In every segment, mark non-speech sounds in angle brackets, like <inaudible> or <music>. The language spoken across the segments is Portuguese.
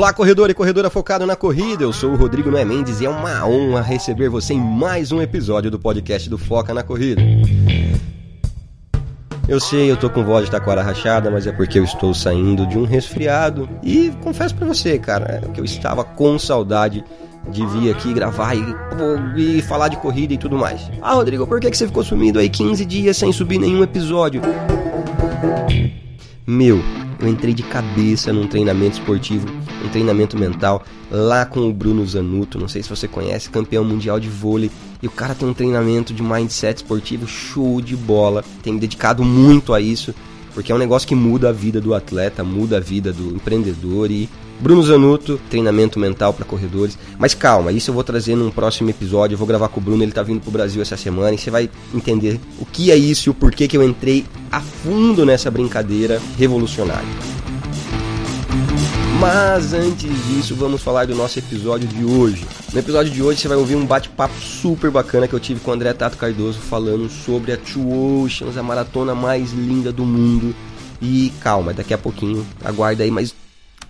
Olá, corredor e corredora focado na corrida. Eu sou o Rodrigo Noé Mendes e é uma honra receber você em mais um episódio do podcast do Foca na Corrida. Eu sei, eu tô com voz de taquara rachada, mas é porque eu estou saindo de um resfriado. E confesso para você, cara, que eu estava com saudade de vir aqui gravar e, e, falar de corrida e tudo mais. Ah, Rodrigo, por que, que você ficou sumido aí 15 dias sem subir nenhum episódio? Meu, eu entrei de cabeça num treinamento esportivo, um treinamento mental, lá com o Bruno Zanuto, não sei se você conhece, campeão mundial de vôlei. E o cara tem um treinamento de mindset esportivo show de bola. Tem me dedicado muito a isso, porque é um negócio que muda a vida do atleta, muda a vida do empreendedor e Bruno Zanuto, treinamento mental para corredores. Mas calma, isso eu vou trazer num próximo episódio. Eu vou gravar com o Bruno, ele tá vindo pro Brasil essa semana e você vai entender o que é isso e o porquê que eu entrei a fundo nessa brincadeira revolucionária. Mas antes disso, vamos falar do nosso episódio de hoje. No episódio de hoje você vai ouvir um bate-papo super bacana que eu tive com o André Tato Cardoso falando sobre a Two Oceans, a maratona mais linda do mundo. E calma, daqui a pouquinho, aguarda aí mais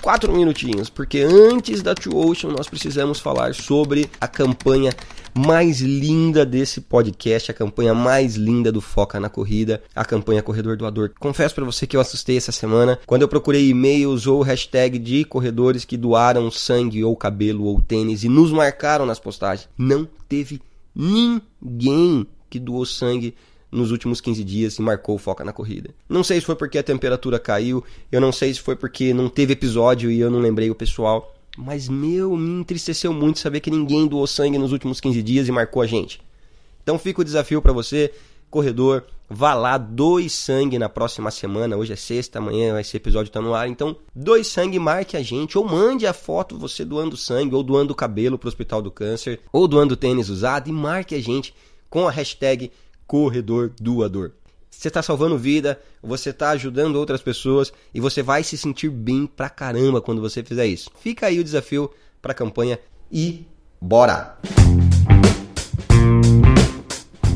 quatro minutinhos, porque antes da Two Ocean nós precisamos falar sobre a campanha mais linda desse podcast, a campanha mais linda do Foca na Corrida, a campanha Corredor Doador. Confesso para você que eu assustei essa semana quando eu procurei e-mails ou hashtag de corredores que doaram sangue ou cabelo ou tênis e nos marcaram nas postagens. Não teve ninguém que doou sangue nos últimos 15 dias e marcou o Foca na Corrida. Não sei se foi porque a temperatura caiu, eu não sei se foi porque não teve episódio e eu não lembrei o pessoal, mas meu, me entristeceu muito saber que ninguém doou sangue nos últimos 15 dias e marcou a gente. Então fica o desafio para você, corredor, vá lá, doe sangue na próxima semana. Hoje é sexta, amanhã ser episódio tá no ar. Então, doe sangue, marque a gente, ou mande a foto você doando sangue, ou doando cabelo pro Hospital do Câncer, ou doando tênis usado e marque a gente com a hashtag corredor doador. Você está salvando vida, você está ajudando outras pessoas e você vai se sentir bem pra caramba quando você fizer isso. Fica aí o desafio para a campanha e bora!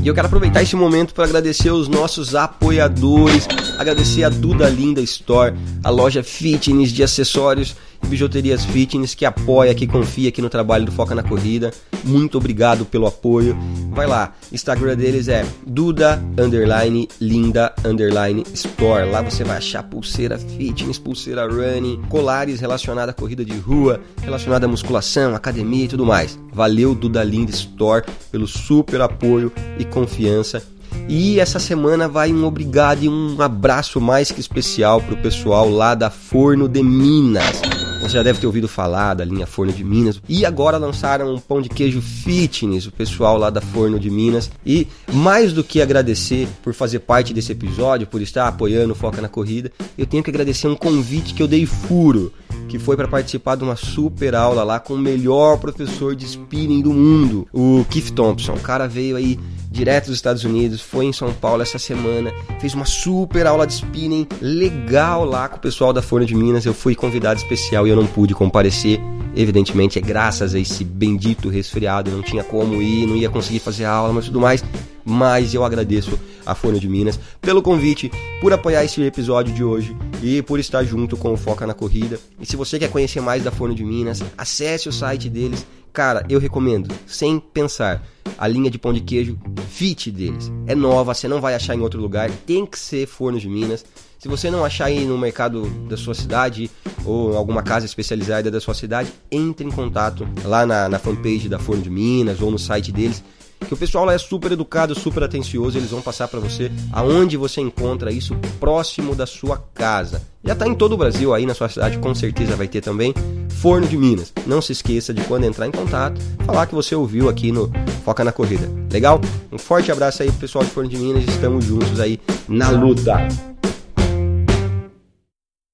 E eu quero aproveitar esse momento para agradecer os nossos apoiadores, agradecer a Duda Linda Store, a loja fitness de acessórios Bijuterias Fitness, que apoia, que confia aqui no trabalho do Foca na Corrida. Muito obrigado pelo apoio. Vai lá, Instagram deles é Duda underline Linda underline Store. Lá você vai achar pulseira fitness, pulseira running, colares relacionados à corrida de rua, relacionada à musculação, academia e tudo mais. Valeu Duda Linda Store pelo super apoio e confiança e essa semana vai um obrigado e um abraço mais que especial para o pessoal lá da Forno de Minas. Você já deve ter ouvido falar da linha Forno de Minas. E agora lançaram um pão de queijo fitness, o pessoal lá da Forno de Minas. E mais do que agradecer por fazer parte desse episódio, por estar apoiando o Foca na Corrida, eu tenho que agradecer um convite que eu dei furo, que foi para participar de uma super aula lá com o melhor professor de spinning do mundo, o Keith Thompson. O cara veio aí direto dos Estados Unidos, foi em São Paulo essa semana, fez uma super aula de spinning legal lá com o pessoal da Forno de Minas. Eu fui convidado especial e eu não pude comparecer. Evidentemente é graças a esse bendito resfriado, não tinha como ir, não ia conseguir fazer aula, mas tudo mais. Mas eu agradeço a Forno de Minas pelo convite, por apoiar esse episódio de hoje e por estar junto com o Foca na Corrida. E se você quer conhecer mais da Forno de Minas, acesse o site deles. Cara, eu recomendo, sem pensar a linha de pão de queijo fit deles. É nova, você não vai achar em outro lugar, tem que ser Forno de Minas. Se você não achar aí no mercado da sua cidade ou em alguma casa especializada da sua cidade, entre em contato lá na, na fanpage da Forno de Minas ou no site deles que o pessoal lá é super educado, super atencioso, eles vão passar para você aonde você encontra isso próximo da sua casa. Já está em todo o Brasil, aí na sua cidade com certeza vai ter também Forno de Minas. Não se esqueça de quando entrar em contato, falar que você ouviu aqui no Foca na Corrida. Legal? Um forte abraço aí pro pessoal de Forno de Minas, estamos juntos aí na luta.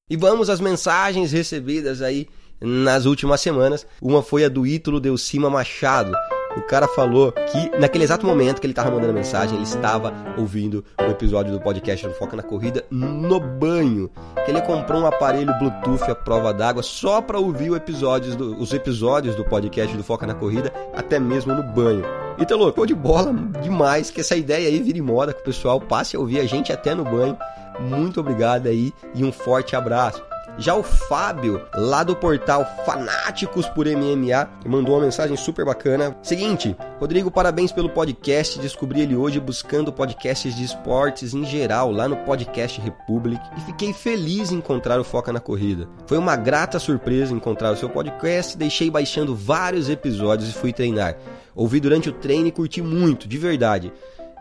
E vamos às mensagens recebidas aí nas últimas semanas. Uma foi a do Ítalo Delcima Machado. O cara falou que naquele exato momento que ele estava mandando a mensagem, ele estava ouvindo o um episódio do podcast do Foca na Corrida no banho. Que ele comprou um aparelho Bluetooth à prova d'água só para ouvir episódios do, os episódios do podcast do Foca na Corrida, até mesmo no banho. Então, louco, de bola demais que essa ideia aí vire moda, que o pessoal passe a ouvir a gente até no banho. Muito obrigado aí e um forte abraço. Já o Fábio, lá do portal Fanáticos por MMA, mandou uma mensagem super bacana. Seguinte, Rodrigo, parabéns pelo podcast. Descobri ele hoje buscando podcasts de esportes em geral lá no Podcast Republic e fiquei feliz em encontrar o Foca na Corrida. Foi uma grata surpresa encontrar o seu podcast. Deixei baixando vários episódios e fui treinar. Ouvi durante o treino e curti muito, de verdade.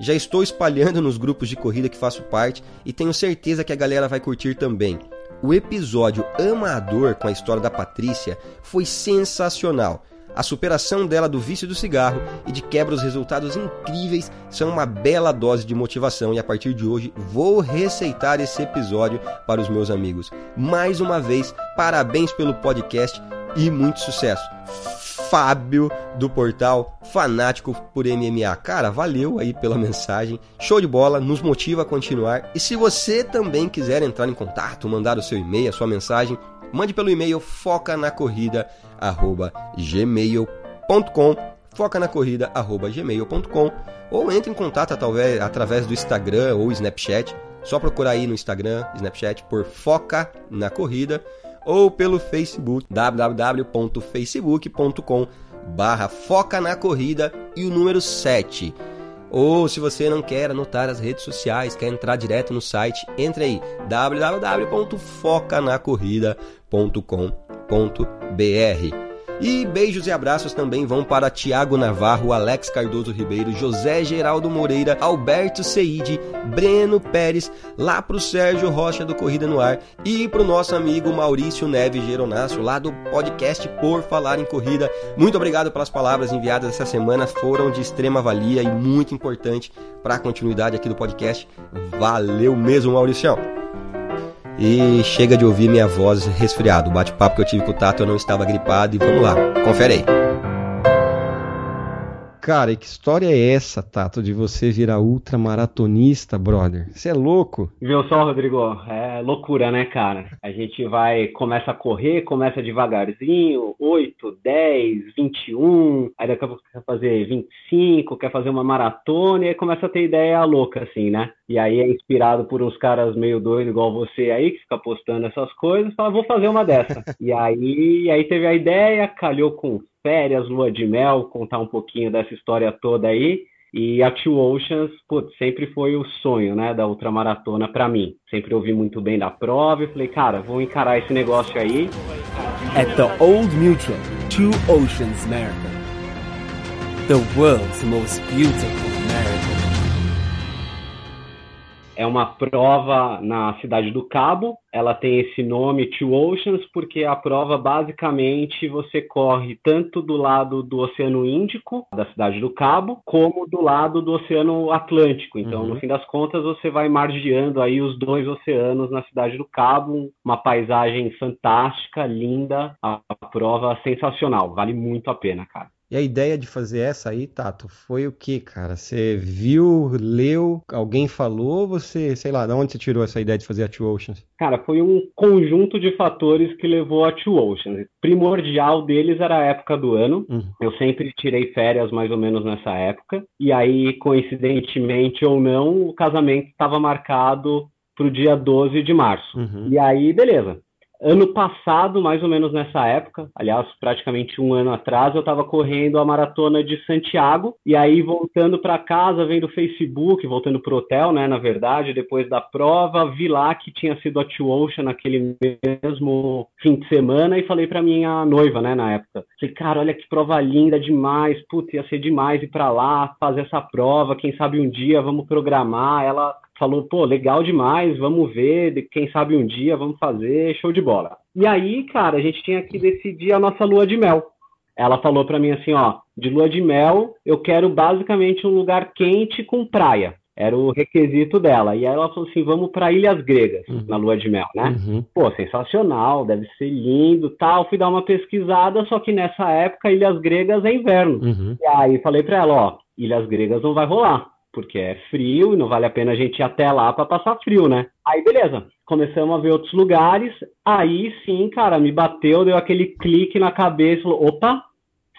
Já estou espalhando nos grupos de corrida que faço parte e tenho certeza que a galera vai curtir também. O episódio Amador com a história da Patrícia foi sensacional. A superação dela do vício do cigarro e de quebra os resultados incríveis são uma bela dose de motivação e a partir de hoje vou receitar esse episódio para os meus amigos. Mais uma vez, parabéns pelo podcast e muito sucesso. Fábio do portal Fanático por MMA. Cara, valeu aí pela mensagem. Show de bola, nos motiva a continuar. E se você também quiser entrar em contato, mandar o seu e-mail, a sua mensagem, mande pelo e-mail focanacorrida@gmail.com, focanacorrida@gmail.com ou entre em contato através, através do Instagram ou Snapchat. Só procurar aí no Instagram, Snapchat por Foca na Corrida ou pelo Facebook www.facebook.com barra Foca na Corrida e o número 7. Ou se você não quer anotar as redes sociais, quer entrar direto no site, entre aí www.focanacorrida.com.br. E beijos e abraços também vão para Tiago Navarro, Alex Cardoso Ribeiro, José Geraldo Moreira, Alberto Seide, Breno Pérez, lá pro Sérgio Rocha do Corrida no Ar e pro nosso amigo Maurício Neves Geronasso, lá do podcast Por Falar em Corrida. Muito obrigado pelas palavras enviadas essa semana, foram de extrema valia e muito importante para a continuidade aqui do podcast. Valeu mesmo, Maurício. E chega de ouvir minha voz resfriado. O bate-papo que eu tive com o Tato eu não estava gripado. E vamos lá, confere aí. Cara, e que história é essa, Tato, de você virar ultramaratonista, brother? Você é louco? Viu só, Rodrigo? É loucura, né, cara? A gente vai, começa a correr, começa devagarzinho, 8, 10, 21, aí daqui a pouco quer fazer 25, quer fazer uma maratona, e aí começa a ter ideia louca, assim, né? E aí é inspirado por uns caras meio doidos, igual você aí, que fica postando essas coisas, fala, vou fazer uma dessa. e aí, aí teve a ideia, calhou com férias, lua de mel, contar um pouquinho dessa história toda aí. E a Two Oceans, putz, sempre foi o sonho, né, da ultramaratona para mim. Sempre ouvi muito bem da prova e falei, cara, vou encarar esse negócio aí. At the Old Mutual Two Oceans Marathon, the world's most beautiful é uma prova na cidade do Cabo. Ela tem esse nome Two Oceans porque a prova basicamente você corre tanto do lado do Oceano Índico, da cidade do Cabo, como do lado do Oceano Atlântico. Então, uhum. no fim das contas, você vai margeando aí os dois oceanos na cidade do Cabo, uma paisagem fantástica, linda, a prova sensacional, vale muito a pena, cara. E a ideia de fazer essa aí, Tato, foi o que, cara? Você viu, leu, alguém falou, você, sei lá, de onde você tirou essa ideia de fazer a Two Oceans? Cara, foi um conjunto de fatores que levou a Two Oceans. Primordial deles era a época do ano. Uhum. Eu sempre tirei férias mais ou menos nessa época. E aí, coincidentemente ou não, o casamento estava marcado para o dia 12 de março. Uhum. E aí, beleza Ano passado, mais ou menos nessa época, aliás, praticamente um ano atrás, eu estava correndo a maratona de Santiago e aí voltando para casa, vendo o Facebook, voltando pro hotel, né, na verdade, depois da prova, vi lá que tinha sido a Two Ocean naquele mesmo fim de semana e falei para minha noiva, né, na época. Falei, cara, olha que prova linda demais, putz, ia ser demais ir para lá, fazer essa prova, quem sabe um dia vamos programar. Ela falou, pô, legal demais, vamos ver, quem sabe um dia vamos fazer, show de bola. E aí, cara, a gente tinha que decidir a nossa lua de mel. Ela falou para mim assim, ó, de lua de mel, eu quero basicamente um lugar quente com praia. Era o requisito dela. E aí ela falou assim: vamos para Ilhas Gregas, uhum. na lua de mel, né? Uhum. Pô, sensacional, deve ser lindo tal. Fui dar uma pesquisada, só que nessa época Ilhas Gregas é inverno. Uhum. E aí falei para ela: ó, Ilhas Gregas não vai rolar porque é frio e não vale a pena a gente ir até lá para passar frio, né? Aí beleza, começamos a ver outros lugares. Aí sim, cara, me bateu, deu aquele clique na cabeça, falou, opa,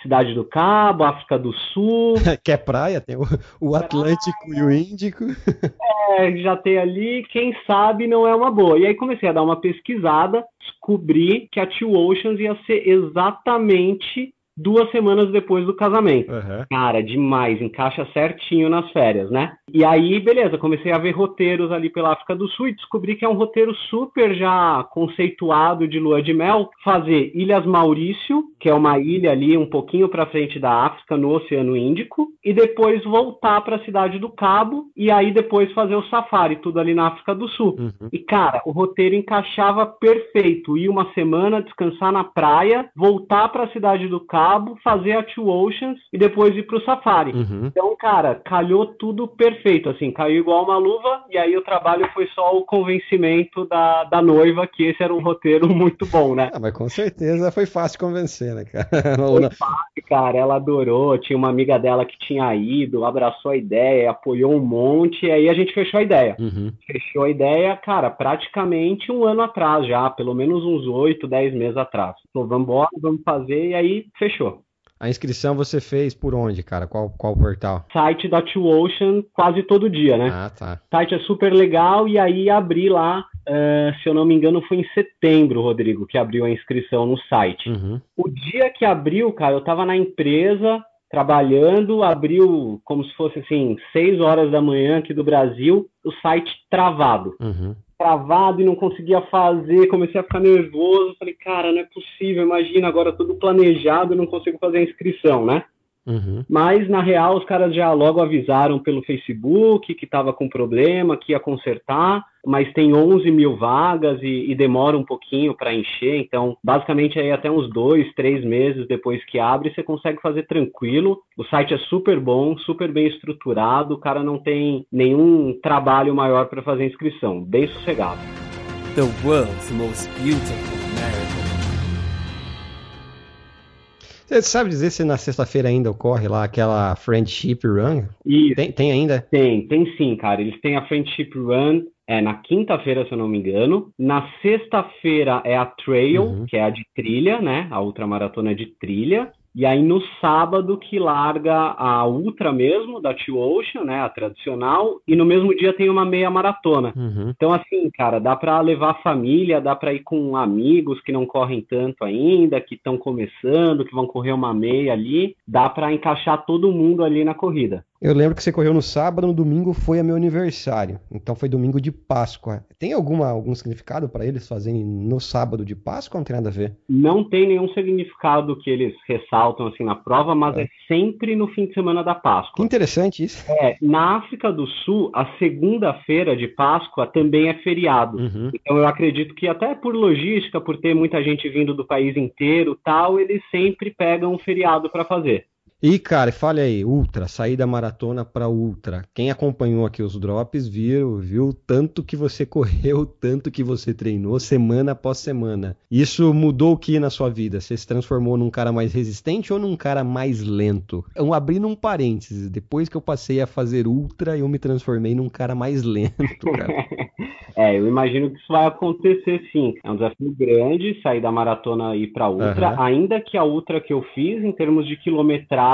Cidade do Cabo, África do Sul. <laughs> que é praia, tem o, o Atlântico praia. e o Índico. <laughs> é, já tem ali, quem sabe não é uma boa. E aí comecei a dar uma pesquisada, descobri que a Two Oceans ia ser exatamente duas semanas depois do casamento. Uhum. Cara, demais, encaixa certinho nas férias, né? E aí, beleza, comecei a ver roteiros ali pela África do Sul e descobri que é um roteiro super já conceituado de lua de mel, fazer Ilhas Maurício, que é uma ilha ali um pouquinho para frente da África, no Oceano Índico, e depois voltar para a cidade do Cabo e aí depois fazer o safari, tudo ali na África do Sul. Uhum. E cara, o roteiro encaixava perfeito, ir uma semana, descansar na praia, voltar para a cidade do Cabo Cabo, fazer a Two Oceans e depois ir pro Safari. Uhum. Então, cara, calhou tudo perfeito, assim, caiu igual uma luva, e aí o trabalho foi só o convencimento da, da noiva que esse era um roteiro <laughs> muito bom, né? Ah, mas com certeza foi fácil convencer, né, cara? <laughs> Foi fácil, cara, ela adorou, tinha uma amiga dela que tinha ido, abraçou a ideia, apoiou um monte, e aí a gente fechou a ideia. Uhum. Fechou a ideia, cara, praticamente um ano atrás já, pelo menos uns oito, dez meses atrás. Falou, vamos embora, vamos fazer, e aí fechou fechou. A inscrição você fez por onde, cara? Qual, qual portal? Site da Two Ocean quase todo dia, né? Ah, tá. O site é super legal e aí abri lá, uh, se eu não me engano, foi em setembro, Rodrigo, que abriu a inscrição no site. Uhum. O dia que abriu, cara, eu tava na empresa trabalhando, abriu como se fosse assim, 6 horas da manhã aqui do Brasil, o site travado. Uhum travado e não conseguia fazer, comecei a ficar nervoso, falei, cara, não é possível, imagina agora tudo planejado, não consigo fazer a inscrição, né? Uhum. Mas, na real, os caras já logo avisaram pelo Facebook que estava com problema, que ia consertar, mas tem 11 mil vagas e, e demora um pouquinho para encher. Então, basicamente, aí até uns dois, três meses depois que abre, você consegue fazer tranquilo. O site é super bom, super bem estruturado, o cara não tem nenhum trabalho maior para fazer inscrição, bem sossegado. The world's most beautiful Você sabe dizer se na sexta-feira ainda ocorre lá aquela Friendship Run? Isso. Tem, tem ainda? Tem, tem sim, cara. Eles têm a Friendship Run é na quinta-feira, se eu não me engano. Na sexta-feira é a Trail, uhum. que é a de trilha, né? A ultramaratona de trilha. E aí no sábado que larga a Ultra mesmo, da Two Ocean, né, a tradicional, e no mesmo dia tem uma meia maratona. Uhum. Então assim, cara, dá para levar a família, dá para ir com amigos que não correm tanto ainda, que estão começando, que vão correr uma meia ali, dá para encaixar todo mundo ali na corrida. Eu lembro que você correu no sábado, no domingo foi meu aniversário. Então foi domingo de Páscoa. Tem alguma, algum significado para eles fazerem no sábado de Páscoa ou não tem nada a ver? Não tem nenhum significado que eles ressaltam assim na prova, mas é, é sempre no fim de semana da Páscoa. Que interessante isso. É, na África do Sul, a segunda-feira de Páscoa também é feriado. Uhum. Então eu acredito que até por logística, por ter muita gente vindo do país inteiro, tal, eles sempre pegam um feriado para fazer. E, cara, fale aí, Ultra, sair da maratona para Ultra. Quem acompanhou aqui os drops viu, viu tanto que você <laughs> correu, tanto que você treinou, semana após semana. Isso mudou o que na sua vida? Você se transformou num cara mais resistente ou num cara mais lento? Eu abrindo um parênteses, depois que eu passei a fazer Ultra, eu me transformei num cara mais <laughs> lento, cara. <laughs> é, eu imagino que isso vai acontecer sim. É um desafio grande sair da maratona e ir para Ultra, uhum. ainda que a Ultra que eu fiz, em termos de quilometragem,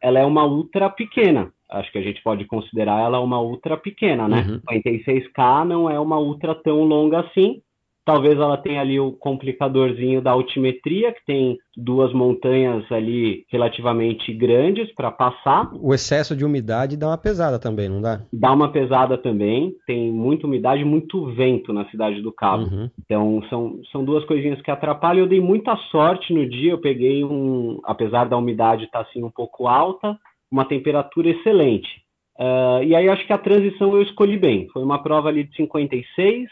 ela é uma ultra pequena. Acho que a gente pode considerar ela uma ultra pequena, né? Uhum. 56K não é uma ultra tão longa assim, Talvez ela tenha ali o complicadorzinho da altimetria, que tem duas montanhas ali relativamente grandes para passar. O excesso de umidade dá uma pesada também, não dá? Dá uma pesada também. Tem muita umidade, muito vento na cidade do Cabo. Uhum. Então são, são duas coisinhas que atrapalham. Eu dei muita sorte no dia. Eu peguei um, apesar da umidade estar tá, assim um pouco alta, uma temperatura excelente. Uh, e aí acho que a transição eu escolhi bem. Foi uma prova ali de 56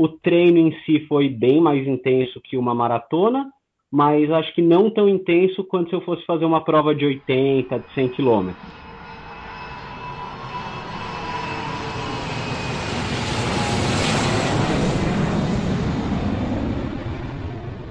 o treino em si foi bem mais intenso que uma maratona, mas acho que não tão intenso quanto se eu fosse fazer uma prova de 80, de 100 quilômetros.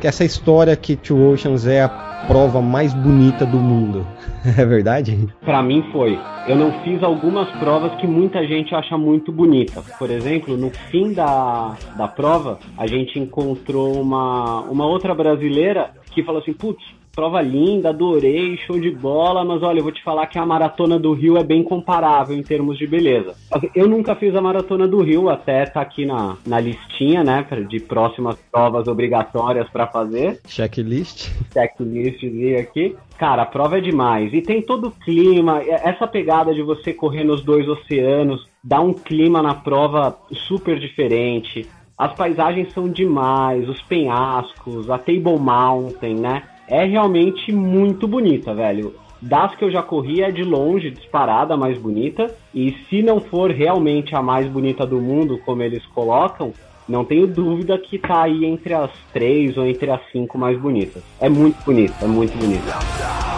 Que essa história que Two Oceans é a prova mais bonita do mundo. <laughs> É verdade? Para mim foi. Eu não fiz algumas provas que muita gente acha muito bonita. Por exemplo, no fim da, da prova, a gente encontrou uma, uma outra brasileira que falou assim: putz, prova linda, adorei, show de bola, mas olha, eu vou te falar que a maratona do Rio é bem comparável em termos de beleza. Eu nunca fiz a maratona do Rio, até tá aqui na, na listinha, né, de próximas provas obrigatórias para fazer. Checklist. Checklist aqui. Cara, a prova é demais. E tem todo o clima, essa pegada de você correr nos dois oceanos, dá um clima na prova super diferente. As paisagens são demais, os penhascos, a Table Mountain, né? É realmente muito bonita, velho. Das que eu já corri é de longe, disparada, a mais bonita. E se não for realmente a mais bonita do mundo, como eles colocam, não tenho dúvida que tá aí entre as três ou entre as cinco mais bonitas. É muito bonita, é muito bonita.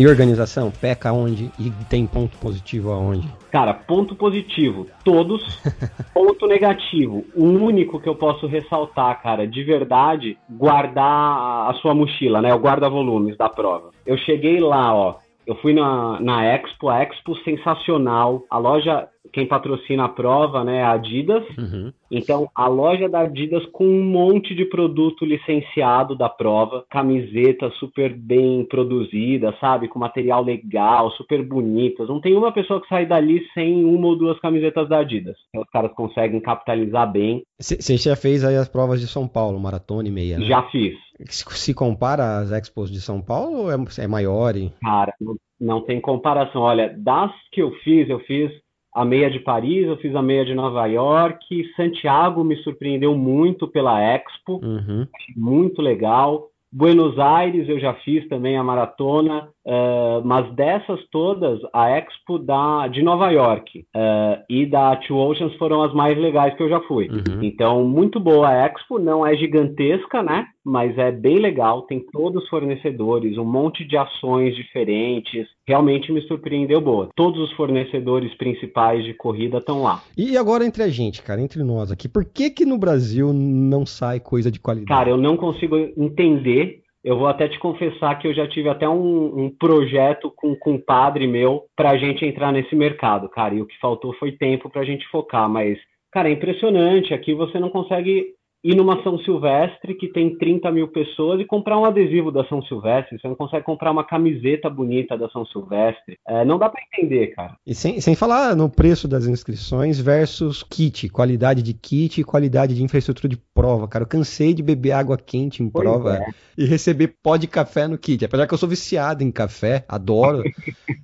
E organização, peca onde e tem ponto positivo aonde? Cara, ponto positivo, todos. <laughs> ponto negativo, o único que eu posso ressaltar, cara, de verdade, guardar a sua mochila, né? O guarda-volumes da prova. Eu cheguei lá, ó. Eu fui na, na Expo, a Expo sensacional. A loja quem patrocina a prova, né, é a Adidas. Uhum. Então, a loja da Adidas com um monte de produto licenciado da prova, camiseta super bem produzida, sabe, com material legal, super bonitas. Não tem uma pessoa que sai dali sem uma ou duas camisetas da Adidas. Os caras conseguem capitalizar bem. Você já fez aí as provas de São Paulo, maratona e meia? Né? Já fiz. Se compara às expos de São Paulo ou é, é maior? Hein? Cara, não, não tem comparação. Olha, das que eu fiz, eu fiz a meia de Paris, eu fiz a meia de Nova York, Santiago me surpreendeu muito pela Expo, uhum. muito legal. Buenos Aires eu já fiz também a maratona, uh, mas dessas todas, a Expo da, de Nova York uh, e da Two Oceans foram as mais legais que eu já fui. Uhum. Então, muito boa a Expo, não é gigantesca, né? Mas é bem legal, tem todos os fornecedores, um monte de ações diferentes, realmente me surpreendeu boa. Todos os fornecedores principais de corrida estão lá. E agora entre a gente, cara, entre nós aqui, por que que no Brasil não sai coisa de qualidade? Cara, eu não consigo entender eu vou até te confessar que eu já tive até um, um projeto com, com um padre meu para a gente entrar nesse mercado, cara. E o que faltou foi tempo para a gente focar. Mas, cara, é impressionante. Aqui você não consegue ir numa São Silvestre que tem 30 mil pessoas e comprar um adesivo da São Silvestre. Você não consegue comprar uma camiseta bonita da São Silvestre. É, não dá para entender, cara. E sem, sem falar no preço das inscrições versus kit, qualidade de kit e qualidade de infraestrutura de prova, cara. Eu cansei de beber água quente em pois prova é. e receber pó de café no kit. Apesar que eu sou viciado em café, adoro. <laughs>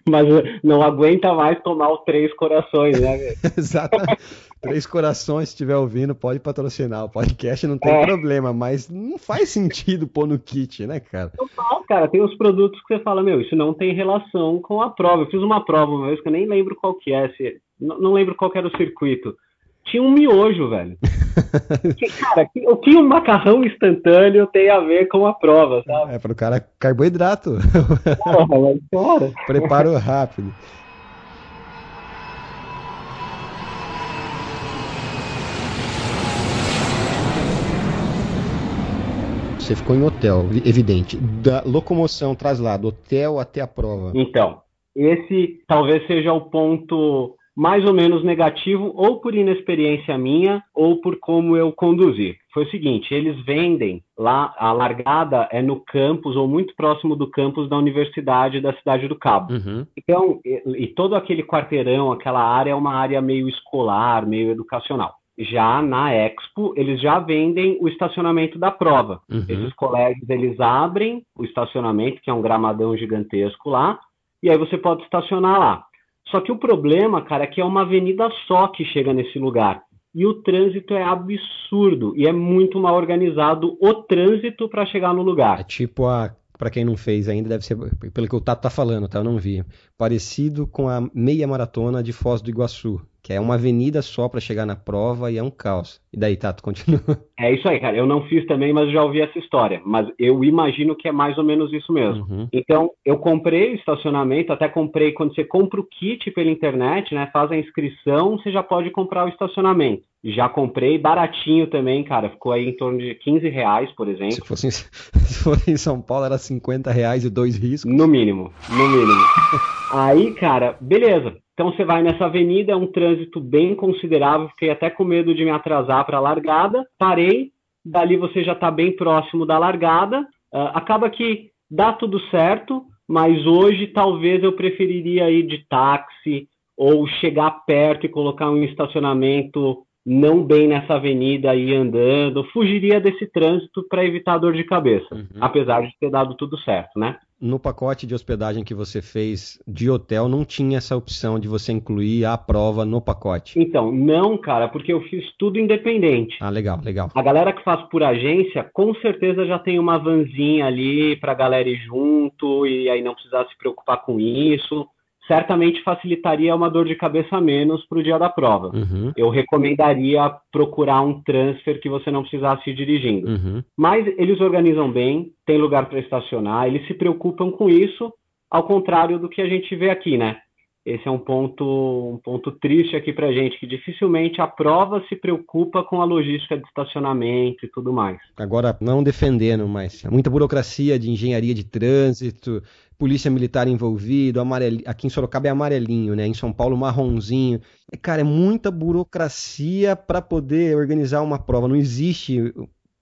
<laughs> Mas não aguenta mais tomar o Três Corações, né? <laughs> Exatamente. Três Corações, se estiver ouvindo, pode patrocinar. O podcast não tem é. problema, mas não faz sentido pôr no kit, né, cara? Total, cara. Tem os produtos que você fala, meu, isso não tem relação com a prova. Eu fiz uma prova uma vez que eu nem lembro qual que é. Se, não, lembro qual era o circuito. Tinha um miojo, velho. <laughs> que, cara, o que um macarrão instantâneo tem a ver com a prova, sabe? É, para o cara carboidrato. Porra, mas fora. Preparo rápido. Você ficou em hotel, evidente. Da locomoção, traslado, hotel até a prova. Então, esse talvez seja o ponto mais ou menos negativo, ou por inexperiência minha, ou por como eu conduzi. Foi o seguinte: eles vendem lá, a largada é no campus, ou muito próximo do campus da Universidade da Cidade do Cabo. Uhum. Então, e, e todo aquele quarteirão, aquela área é uma área meio escolar, meio educacional já na Expo, eles já vendem o estacionamento da prova. Uhum. Esses colégios, eles abrem o estacionamento, que é um gramadão gigantesco lá, e aí você pode estacionar lá. Só que o problema, cara, é que é uma avenida só que chega nesse lugar. E o trânsito é absurdo e é muito mal organizado o trânsito para chegar no lugar. É tipo a para quem não fez ainda, deve ser, pelo que o Tato tá falando, tá? Eu não vi. Parecido com a meia maratona de Foz do Iguaçu, que é uma avenida só para chegar na prova e é um caos. E daí, Tato, <laughs> continua. É isso aí, cara. Eu não fiz também, mas já ouvi essa história. Mas eu imagino que é mais ou menos isso mesmo. Uhum. Então, eu comprei o estacionamento, até comprei quando você compra o kit pela internet, né? Faz a inscrição, você já pode comprar o estacionamento. Já comprei baratinho também, cara. Ficou aí em torno de 15 reais, por exemplo. Se fosse, em, <laughs> se fosse em São Paulo, era 50 reais e dois riscos. No mínimo, no mínimo. <laughs> aí, cara, beleza Então você vai nessa avenida, é um trânsito bem considerável, fiquei até com medo de me atrasar para a largada, parei, dali você já está bem próximo da largada, uh, acaba que dá tudo certo, mas hoje talvez eu preferiria ir de táxi ou chegar perto e colocar um estacionamento não bem nessa avenida e andando, fugiria desse trânsito para evitar dor de cabeça, uhum. apesar de ter dado tudo certo, né? No pacote de hospedagem que você fez de hotel, não tinha essa opção de você incluir a prova no pacote? Então, não, cara, porque eu fiz tudo independente. Ah, legal, legal. A galera que faz por agência, com certeza já tem uma vanzinha ali pra galera ir junto e aí não precisar se preocupar com isso certamente facilitaria uma dor de cabeça a menos para o dia da prova. Uhum. Eu recomendaria procurar um transfer que você não precisasse ir dirigindo. Uhum. Mas eles organizam bem, tem lugar para estacionar, eles se preocupam com isso, ao contrário do que a gente vê aqui, né? Esse é um ponto, um ponto triste aqui para gente, que dificilmente a prova se preocupa com a logística de estacionamento e tudo mais. Agora, não defendendo, mas muita burocracia de engenharia de trânsito, polícia militar envolvido, amarel... aqui em Sorocaba é amarelinho, né? Em São Paulo marronzinho. Cara, é muita burocracia para poder organizar uma prova. Não existe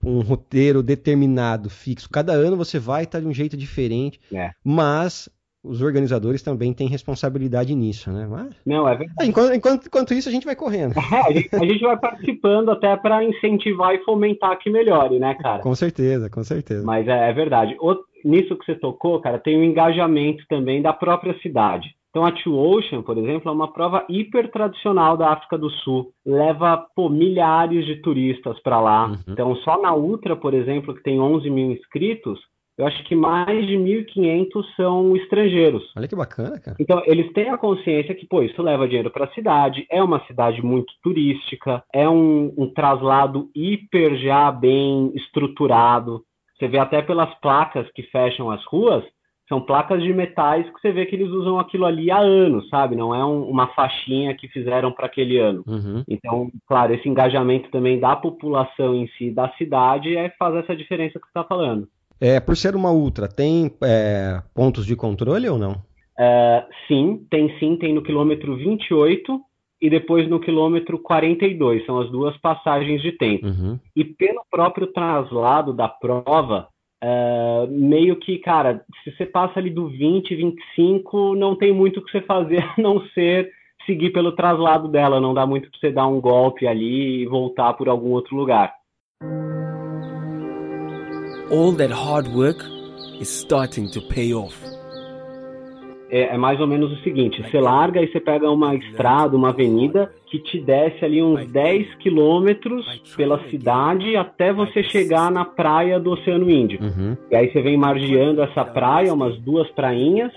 um roteiro determinado, fixo. Cada ano você vai estar tá de um jeito diferente. É. Mas os organizadores também têm responsabilidade nisso, né? Mas... Não, é verdade. Enquanto, enquanto, enquanto, isso, a gente vai correndo. É, <laughs> a, gente, a, gente, vai participando até para incentivar e fomentar que melhore, né, cara? Com certeza, com certeza. Mas é, é verdade. O, nisso que você tocou, cara, tem o um engajamento também da própria cidade. Então a Two Ocean, por exemplo, é uma prova hiper tradicional da África do Sul. Leva pô, milhares de turistas para lá. Uhum. Então só na Ultra, por exemplo, que tem 11 mil inscritos, eu acho que mais de 1.500 são estrangeiros. Olha que bacana, cara. Então, eles têm a consciência que, pô, isso leva dinheiro para a cidade, é uma cidade muito turística, é um, um traslado hiper já bem estruturado. Você vê até pelas placas que fecham as ruas, são placas de metais que você vê que eles usam aquilo ali há anos, sabe? Não é um, uma faixinha que fizeram para aquele ano. Uhum. Então, claro, esse engajamento também da população em si, da cidade, é fazer essa diferença que você está falando. É, por ser uma ultra, tem é, pontos de controle ou não? É, sim, tem sim, tem no quilômetro 28 e depois no quilômetro 42, são as duas passagens de tempo. Uhum. E pelo próprio traslado da prova, é, meio que, cara, se você passa ali do 20, 25, não tem muito o que você fazer <laughs> a não ser seguir pelo traslado dela, não dá muito para você dar um golpe ali e voltar por algum outro lugar. All that hard work is starting to pay off. É, é, mais ou menos o seguinte: você larga e você pega uma estrada, uma avenida que te desce ali uns 10 quilômetros pela cidade até você chegar na praia do Oceano Índico. Uhum. E aí você vem margeando essa praia, umas duas prainhas,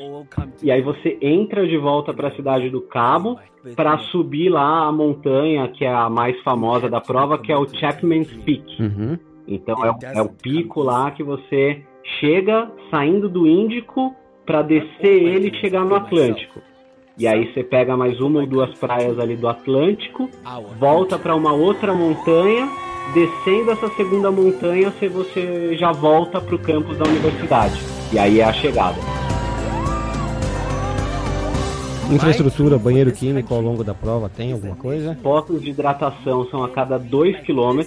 e aí você entra de volta para a cidade do Cabo para subir lá a montanha que é a mais famosa da prova, que é o Chapman's Peak. Uhum. Então é o, é o pico lá que você chega saindo do Índico para descer ele e chegar no Atlântico. E aí você pega mais uma ou duas praias ali do Atlântico, volta para uma outra montanha, descendo essa segunda montanha, você já volta para o campus da universidade. E aí é a chegada. Infraestrutura, banheiro químico ao longo da prova, tem alguma coisa? Postos de hidratação são a cada 2 km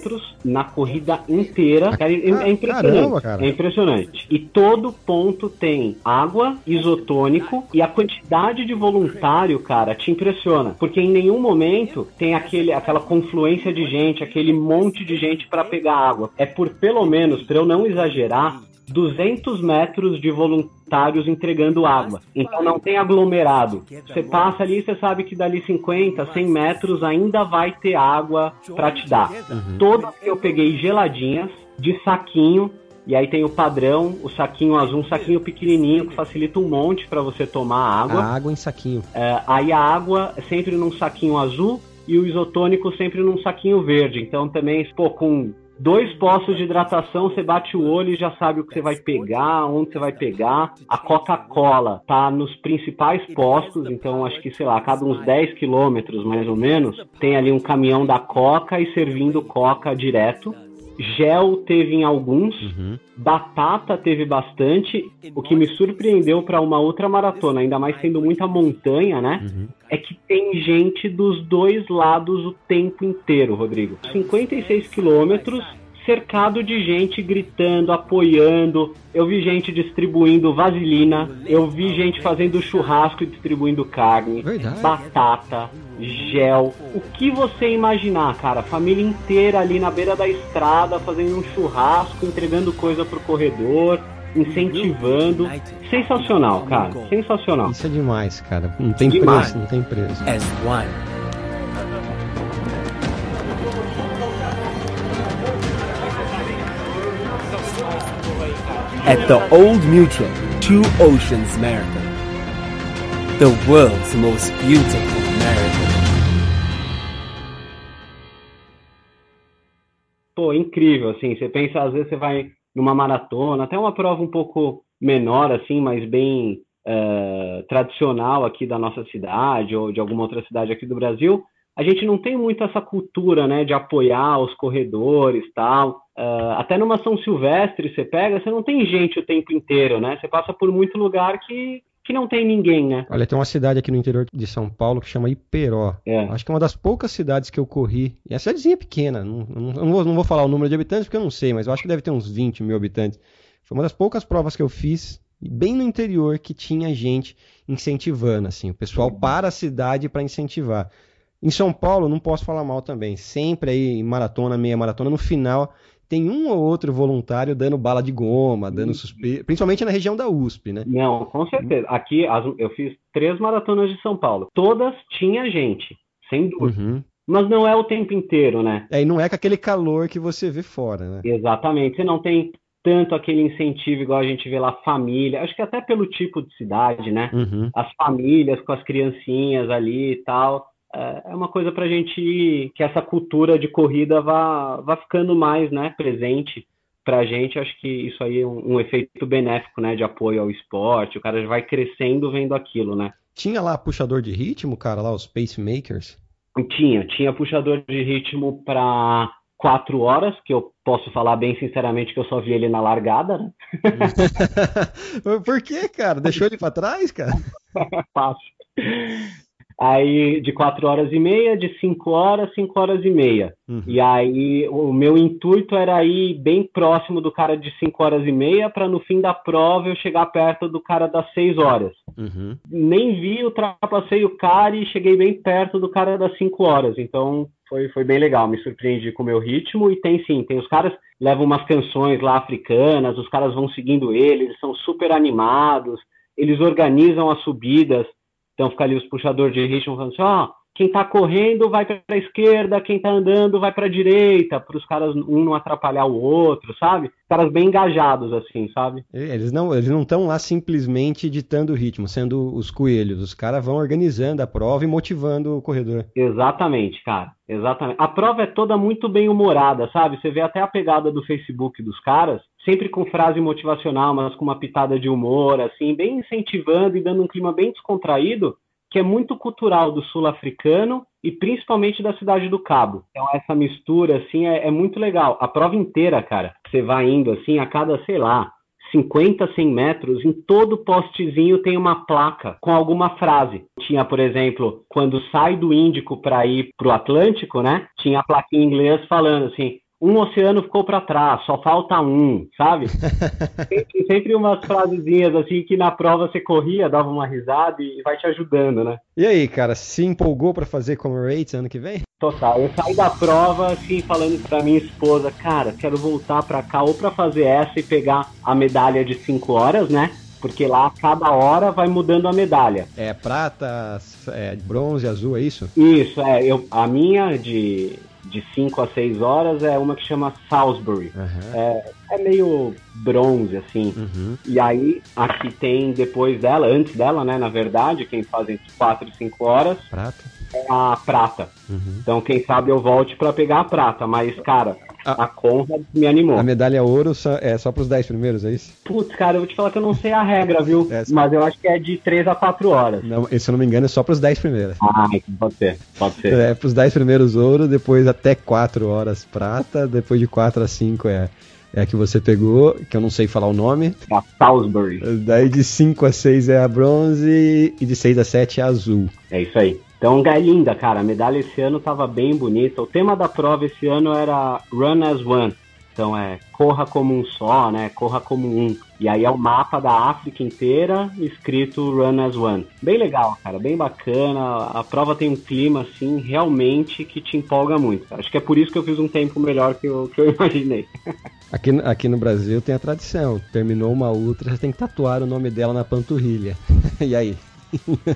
na corrida inteira. Ah, é, é, impressionante. Caramba, cara. É impressionante. E todo ponto tem água, isotônico e a quantidade de voluntário, cara, te impressiona. Porque em nenhum momento tem aquele, aquela confluência de gente, aquele monte de gente para pegar água. É por pelo menos, para eu não exagerar, 200 metros de voluntários entregando água. Então não tem aglomerado. Você passa ali, você sabe que dali 50, 100 metros ainda vai ter água para te dar. Uhum. Todas que eu peguei geladinhas, de saquinho, e aí tem o padrão, o saquinho azul, um saquinho pequenininho que facilita um monte para você tomar água. A água em saquinho. É, aí a água é sempre num saquinho azul e o isotônico sempre num saquinho verde. Então também, pô, com Dois postos de hidratação, você bate o olho e já sabe o que você vai pegar, onde você vai pegar. A Coca-Cola tá nos principais postos, então acho que, sei lá, a cada uns 10 quilômetros mais ou menos, tem ali um caminhão da Coca e servindo Coca direto. Gel teve em alguns, uhum. batata teve bastante. O que me surpreendeu para uma outra maratona, ainda mais sendo muita montanha, né? Uhum. É que tem gente dos dois lados o tempo inteiro, Rodrigo. 56 quilômetros cercado de gente gritando, apoiando. Eu vi gente distribuindo vaselina, eu vi gente fazendo churrasco e distribuindo carne, Verdade. batata, gel. O que você imaginar, cara? Família inteira ali na beira da estrada fazendo um churrasco, entregando coisa pro corredor, incentivando. Sensacional, cara. Sensacional. Isso é demais, cara. Não tem demais. preço, não tem preço. As one. at the Old Mutual Two Oceans Marathon. The world's most beautiful Incrível, assim, você pensa, às vezes você vai numa maratona, até uma prova um pouco menor, assim, mas bem uh, tradicional aqui da nossa cidade ou de alguma outra cidade aqui do Brasil, a gente não tem muito essa cultura, né, de apoiar os corredores tal. Uh, até numa São Silvestre, você pega, você não tem gente o tempo inteiro, né? Você passa por muito lugar que, que não tem ninguém, né? Olha, tem uma cidade aqui no interior de São Paulo que chama Iperó. É. Acho que é uma das poucas cidades que eu corri. E a cidadezinha é pequena, não, não, não, vou, não vou falar o número de habitantes porque eu não sei, mas eu acho que deve ter uns 20 mil habitantes. Foi uma das poucas provas que eu fiz bem no interior que tinha gente incentivando, assim, o pessoal para a cidade para incentivar. Em São Paulo, não posso falar mal também. Sempre aí, maratona, meia maratona, no final tem um ou outro voluntário dando bala de goma, dando suspeito, principalmente na região da USP, né? Não, com certeza. Aqui as, eu fiz três maratonas de São Paulo. Todas tinha gente, sem dúvida. Uhum. Mas não é o tempo inteiro, né? É, e não é com aquele calor que você vê fora, né? Exatamente. Você não tem tanto aquele incentivo igual a gente vê lá, família. Acho que até pelo tipo de cidade, né? Uhum. As famílias com as criancinhas ali e tal. É, é uma coisa para a gente que essa cultura de corrida vá, vá ficando mais né, presente para a gente. Acho que isso aí é um, um, efeito benéfico né, de apoio ao esporte. O cara já vai crescendo vendo aquilo, né? Tinha lá puxador de ritmo, cara, lá os pacemakers? Tinha, tinha puxador de ritmo para quatro horas, que eu posso falar bem sinceramente que eu só vi ele na largada, né? <laughs> Por que, cara? Deixou ele para trás, cara? <laughs> Fácil. Aí de quatro horas e meia, de cinco horas, cinco horas e meia. Uhum. E aí o meu intuito era ir bem próximo do cara de cinco horas e meia para no fim da prova eu chegar perto do cara das seis horas. Uhum. Nem vi, ultrapassei o cara e cheguei bem perto do cara das cinco horas. Então foi, foi bem legal, me surpreendi com o meu ritmo e tem sim, tem os caras levam umas canções lá africanas, os caras vão seguindo ele, eles são super animados, eles organizam as subidas então fica ali os puxadores de ritmo falando assim, ó, oh, quem tá correndo vai para a esquerda, quem tá andando vai para a direita, para os caras um não atrapalhar o outro, sabe? Caras bem engajados assim, sabe? Eles não eles não estão lá simplesmente ditando o ritmo, sendo os coelhos, os caras vão organizando a prova e motivando o corredor. Exatamente, cara. Exatamente. A prova é toda muito bem humorada, sabe? Você vê até a pegada do Facebook dos caras, sempre com frase motivacional, mas com uma pitada de humor, assim, bem incentivando e dando um clima bem descontraído que é muito cultural do sul-africano e principalmente da cidade do Cabo. Então essa mistura assim é, é, muito legal. A prova inteira, cara, você vai indo assim a cada, sei lá, 50, 100 metros, em todo postezinho tem uma placa com alguma frase. Tinha, por exemplo, quando sai do Índico para ir para o Atlântico, né? Tinha a placa em inglês falando assim: um oceano ficou para trás, só falta um, sabe? <laughs> sempre, sempre umas frasezinhas assim que na prova você corria, dava uma risada e vai te ajudando, né? E aí, cara, se empolgou para fazer Comrades ano que vem? Total, eu saí da prova assim falando para minha esposa, cara, quero voltar para cá ou para fazer essa e pegar a medalha de 5 horas, né? Porque lá cada hora vai mudando a medalha. É prata, é, bronze, azul, é isso? Isso, é. Eu, a minha de de 5 a 6 horas é uma que chama Salisbury. Uhum. É, é meio bronze, assim. Uhum. E aí, aqui tem depois dela, antes dela, né, na verdade, quem faz entre 4 e 5 horas. Prata. É a prata. Uhum. Então, quem sabe eu volte para pegar a prata. Mas, cara, a, a Conrad me animou. A medalha ouro é só pros 10 primeiros, é isso? Putz, cara, eu vou te falar que eu não sei a regra, viu? É, Mas eu acho que é de 3 a 4 horas. Não, se eu não me engano, é só pros 10 primeiros. Ah, pode ser, pode ser. É, pros 10 primeiros ouro, depois até 4 horas prata, depois de 4 a 5 é é a que você pegou, que eu não sei falar o nome. A Salisbury. Daí de 5 a 6 é a bronze e de 6 a 7 é a azul. É isso aí. Então é linda, cara. A medalha esse ano tava bem bonita. O tema da prova esse ano era Run as One. Então é corra como um só, né? Corra como um. E aí é o mapa da África inteira escrito Run as One. Bem legal, cara, bem bacana. A prova tem um clima assim realmente que te empolga muito. Acho que é por isso que eu fiz um tempo melhor que eu, que eu <laughs> imaginei. Aqui, aqui no Brasil tem a tradição. Terminou uma ultra, você tem que tatuar o nome dela na panturrilha. <laughs> e aí?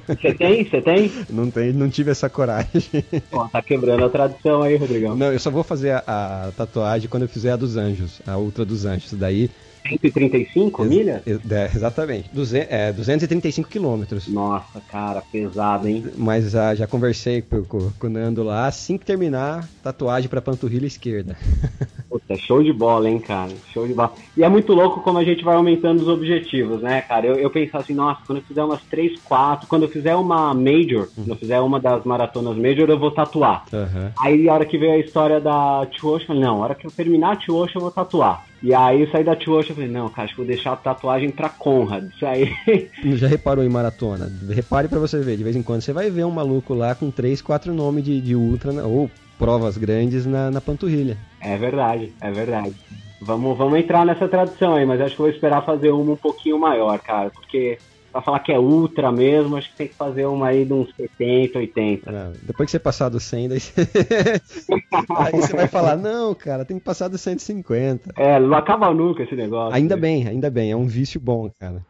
Você tem? Você tem? Não tem, não tive essa coragem. Pô, tá quebrando a tradição aí, Rodrigão. Não, eu só vou fazer a, a tatuagem quando eu fizer a dos anjos, a Ultra dos Anjos. Daí 135 Ex milhas? É, exatamente. Duze é, 235 quilômetros. Nossa, cara, pesado, hein? Mas ah, já conversei com, com, com, o Nando lá. Assim que terminar, tatuagem pra panturrilha esquerda. <laughs> Puta, show de bola, hein, cara? Show de bola. E é muito louco como a gente vai aumentando os objetivos, né, cara? Eu, eu pensava assim, nossa, quando eu fizer umas 3, 4, quando eu fizer uma Major, uhum. quando eu fizer uma das maratonas Major, eu vou tatuar. Uhum. Aí a hora que veio a história da Tio eu falei, não, a hora que eu terminar a Tio eu vou tatuar. E aí eu saí da Tio Ocean e falei, não, cara, acho que vou deixar a tatuagem pra Conrad. Isso aí. <laughs> Já reparou em maratona? Repare para você ver, de vez em quando você vai ver um maluco lá com três, quatro nomes de, de ultra, ou provas grandes na, na panturrilha. É verdade, é verdade. Vamos, vamos entrar nessa tradição aí, mas acho que vou esperar fazer uma um pouquinho maior, cara, porque pra falar que é ultra mesmo, acho que tem que fazer uma aí de uns 70, 80. Não, depois que você passar do 100, daí você... <laughs> aí você vai falar, não, cara, tem que passar do 150. É, não acaba nunca esse negócio. Ainda né? bem, ainda bem, é um vício bom, cara.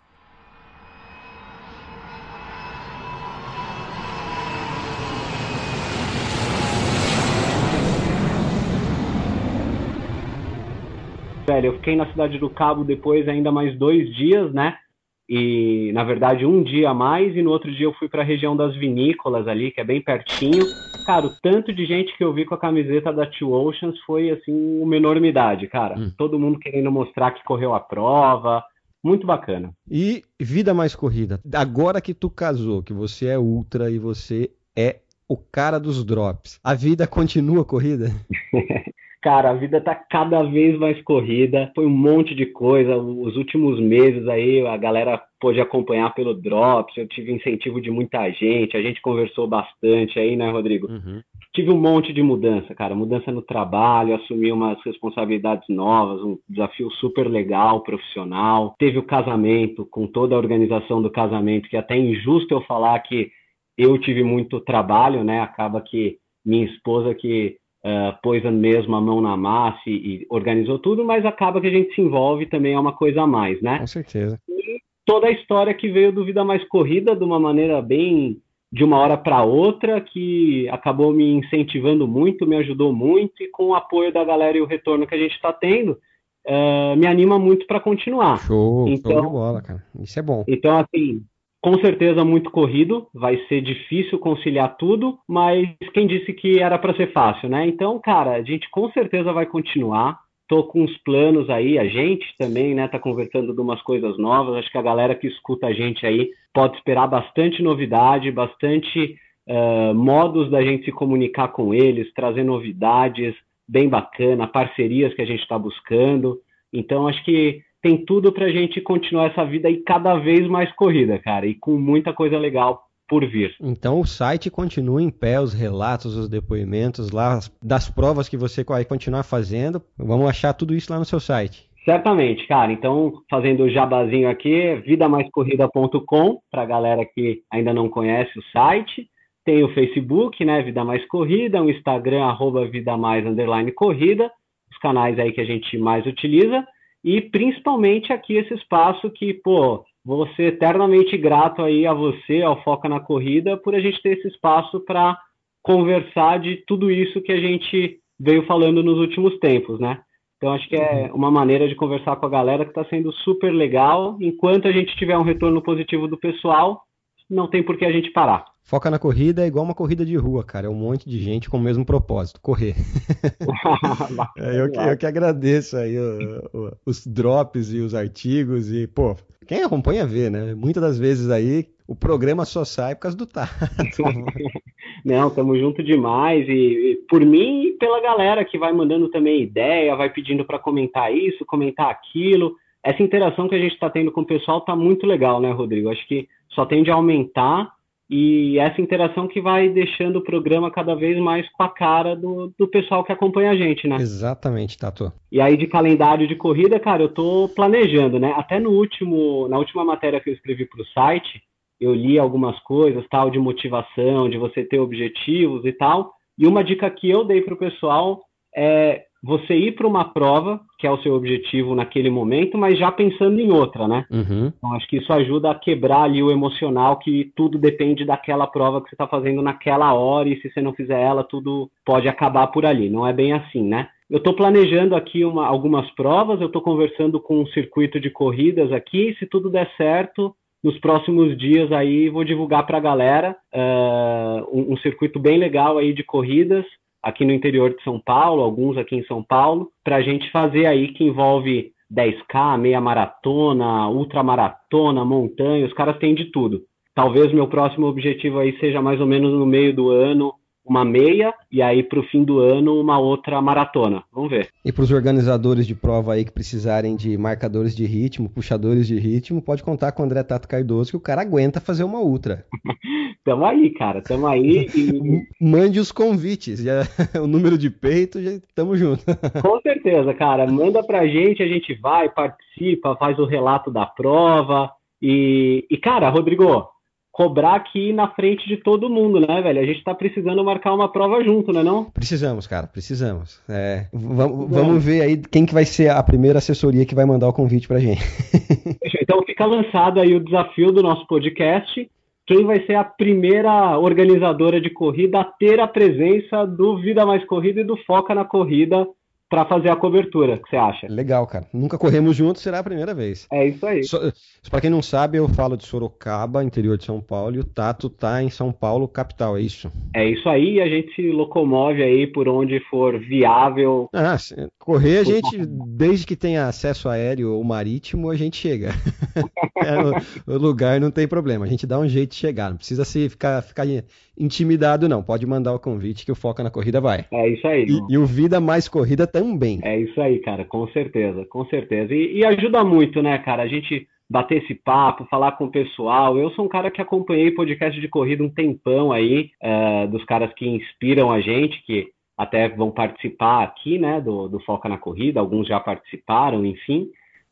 Velho, eu fiquei na cidade do Cabo depois ainda mais dois dias, né? E na verdade um dia a mais e no outro dia eu fui para a região das vinícolas ali, que é bem pertinho. Cara, o tanto de gente que eu vi com a camiseta da Two Oceans foi assim uma enormidade, cara. Hum. Todo mundo querendo mostrar que correu a prova. Muito bacana. E vida mais corrida. Agora que tu casou, que você é ultra e você é o cara dos drops, a vida continua corrida? <laughs> Cara, a vida tá cada vez mais corrida. Foi um monte de coisa. Os últimos meses aí, a galera pôde acompanhar pelo Drops. Eu tive incentivo de muita gente. A gente conversou bastante aí, né, Rodrigo? Uhum. Tive um monte de mudança, cara. Mudança no trabalho, assumi umas responsabilidades novas, um desafio super legal, profissional. Teve o casamento, com toda a organização do casamento, que é até injusto eu falar que eu tive muito trabalho, né? Acaba que minha esposa que uh, pôs mesmo a mão na massa e, e, organizou tudo, mas acaba que a gente se envolve também é uma coisa a mais, né? Com certeza. E toda a história que veio do Vida Mais Corrida de uma maneira bem de uma hora para outra, que acabou me incentivando muito, me ajudou muito, e com o apoio da galera e o retorno que a gente está tendo, uh, me anima muito para continuar. Show, então, show de bola, cara. Isso é bom. Então, assim, com certeza muito corrido, vai ser difícil conciliar tudo, mas quem disse que era para ser fácil, né? Então, cara, a gente com certeza vai continuar. Tô com uns planos aí, a gente também, né, tá conversando de umas coisas novas. Acho que a galera que escuta a gente aí pode esperar bastante novidade, bastante uh, modos da gente se comunicar com eles, trazer novidades bem bacana, parcerias que a gente está buscando. Então, acho que tem tudo para a gente continuar essa vida aí cada vez mais corrida, cara, e com muita coisa legal por vir. Então o site continua em pé, os relatos, os depoimentos lá, das provas que você vai continuar fazendo. Vamos achar tudo isso lá no seu site. Certamente, cara. Então, fazendo o jabazinho aqui, vidamaiscorrida.com, para a galera que ainda não conhece o site. Tem o Facebook, né, Vida Mais Corrida, o Instagram, arroba Vida Mais Underline Corrida, os canais aí que a gente mais utiliza e principalmente aqui esse espaço que, pô, vou ser eternamente grato aí a você, ao Foca na Corrida, por a gente ter esse espaço para conversar de tudo isso que a gente veio falando nos últimos tempos, né? Então acho que é uma maneira de conversar com a galera que está sendo super legal. Enquanto a gente tiver um retorno positivo do pessoal, não tem por que a gente parar. Foca na corrida é igual uma corrida de rua, cara. É um monte de gente com o mesmo propósito, correr. <laughs> é, eu, que, eu que agradeço aí o, o, os drops e os artigos e, pô, quem acompanha vê, né? Muitas das vezes aí o programa só sai por causa do Tato. <laughs> Não, tamo junto demais e, e, por mim e pela galera que vai mandando também ideia, vai pedindo para comentar isso, comentar aquilo. Essa interação que a gente está tendo com o pessoal tá muito legal, né, Rodrigo? Acho que só tende a aumentar e essa interação que vai deixando o programa cada vez mais com a cara do, do pessoal que acompanha a gente, né? Exatamente, Tato. E aí de calendário de corrida, cara, eu tô planejando, né? Até no último, na última matéria que eu escrevi para o site, eu li algumas coisas, tal, de motivação, de você ter objetivos e tal. E uma dica que eu dei para o pessoal é você ir para uma prova, que é o seu objetivo naquele momento, mas já pensando em outra, né? Uhum. Então, acho que isso ajuda a quebrar ali o emocional, que tudo depende daquela prova que você está fazendo naquela hora, e se você não fizer ela, tudo pode acabar por ali. Não é bem assim, né? Eu estou planejando aqui uma, algumas provas, eu estou conversando com um circuito de corridas aqui, se tudo der certo, nos próximos dias aí vou divulgar para a galera uh, um, um circuito bem legal aí de corridas, aqui no interior de São Paulo, alguns aqui em São Paulo, para a gente fazer aí que envolve 10K, meia maratona, ultramaratona, montanha, os caras têm de tudo. Talvez meu próximo objetivo aí seja mais ou menos no meio do ano uma meia e aí para o fim do ano uma outra maratona. Vamos ver. E para os organizadores de prova aí que precisarem de marcadores de ritmo, puxadores de ritmo, pode contar com o André Tato Cardoso que o cara aguenta fazer uma ultra. <laughs> tamo aí, cara, tamo aí. E... <laughs> Mande os convites, já, <laughs> o número de peito, já tamo junto. com certeza, cara, manda pra gente, a gente vai, participa, faz o relato da prova. E, e cara, Rodrigo, cobrar aqui na frente de todo mundo, né, velho? A gente tá precisando marcar uma prova junto, né não? Precisamos, cara, precisamos. É, vamos, vamos ver aí quem que vai ser a primeira assessoria que vai mandar o convite pra gente. então fica lançado aí o desafio do nosso podcast. Quem vai ser a primeira organizadora de corrida a ter a presença do Vida Mais Corrida e do Foca na Corrida para fazer a cobertura. O que você acha? Legal, cara. Nunca corremos juntos, será a primeira vez. É isso aí. So, para quem não sabe, eu falo de Sorocaba, interior de São Paulo, e o Tato tá em São Paulo, capital, é isso? É isso aí, a gente se locomove aí por onde for viável. Ah, correr a gente, desde que tenha acesso aéreo ou marítimo, a gente chega. <laughs> é, o, lugar não tem problema, a gente dá um jeito de chegar, não precisa se ficar, ficar intimidado não, pode mandar o convite que o Foca na Corrida vai. É isso aí. E, e o Vida Mais Corrida também. É isso aí, cara, com certeza, com certeza. E, e, ajuda muito, né, cara, a gente bater esse papo, falar com o pessoal. Eu sou um cara que acompanhei podcast de corrida um tempão aí, uh, dos caras que inspiram a gente, que até vão participar aqui, né, do, do Foca na Corrida, alguns já participaram, enfim.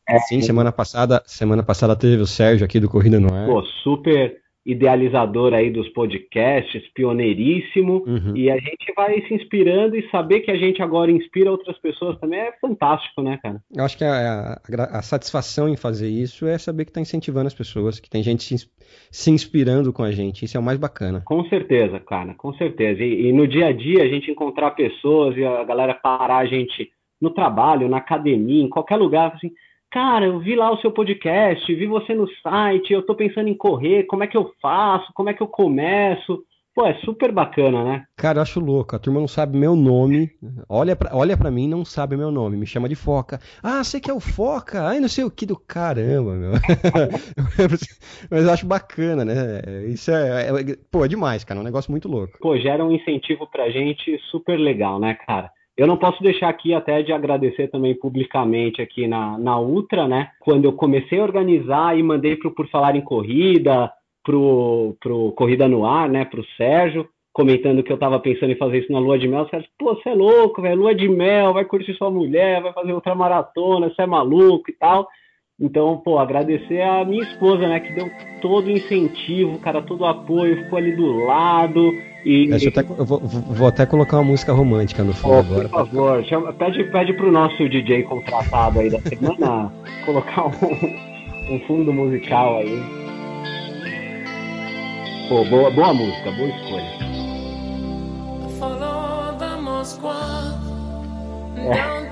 É, Sim, semana passada, semana passada teve o Sérgio aqui do Corrida no Ar. Pô, super idealizador aí dos podcasts, pioneiríssimo, uhum. e a gente vai se inspirando e saber que a gente agora inspira outras pessoas também é fantástico, né, cara? Eu acho que a, a, a satisfação em fazer isso é saber que está incentivando as pessoas, que tem gente se, se, inspirando com a gente, isso é o mais bacana. Com certeza, cara, com certeza. E, e no dia a dia a gente encontrar pessoas e a galera parar a gente no trabalho, na academia, em qualquer lugar, assim, cara, eu vi lá o seu podcast, vi você no site, eu tô pensando em correr, como é que eu faço, como é que eu começo? Pô, é super bacana, né? Cara, eu acho louco. A turma não sabe meu nome. Olha pra, olha pra mim não sabe meu nome. Me chama de Foca. Ah, você que é o Foca? Ai, não sei o que do caramba, meu. <laughs> Mas eu acho bacana, né? Isso é, é, Pô, é demais, cara. É um negócio muito louco. Pô, gera um incentivo pra gente super legal, né, cara? Eu não posso deixar aqui até de agradecer também publicamente aqui na, na Ultra, né? Quando eu comecei a organizar e mandei pro Por Falar em Corrida, pro, pro Corrida no Ar, né? Pro Sérgio, comentando que eu tava pensando em fazer isso na lua de mel. Os caras, pô, você é louco, velho, lua de mel, vai curtir sua mulher, vai fazer outra maratona, você é maluco e tal. Então, pô, agradecer a minha esposa, né, que deu todo o incentivo, cara, todo o apoio, ficou ali do lado. E... Eu, até, eu vou, vou, até colocar uma música romântica no fundo oh, agora. Por favor, chama, pede, pede pro nosso DJ contratado aí da semana <laughs> colocar um, um, fundo musical aí. Pô, boa, boa música, boa escolha. Follow the Moscow, É.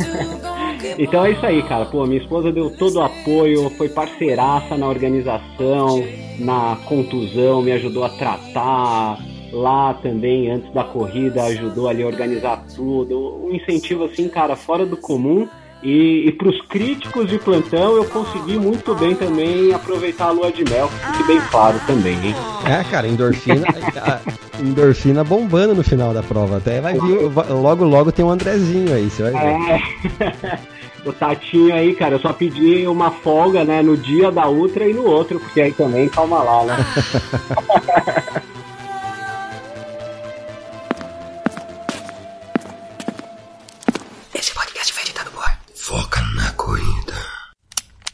Então é isso aí, cara. Pô, minha esposa deu todo o apoio, foi parceiraça na organização, na contusão, me ajudou a tratar. Lá também, antes da corrida, ajudou ali a organizar tudo. Um incentivo assim, cara, fora do comum. E, e para os críticos de plantão, eu consegui muito bem também aproveitar a lua de mel, fique bem claro também, hein? É, cara, endorfina, <laughs> endorfina bombando no final da prova. Até vai vir, logo, logo tem um Andrezinho aí, você vai ver. É. o Tatinho aí, cara, eu só pedi uma folga, né, no dia da outra e no outro, porque aí também calma lá, né?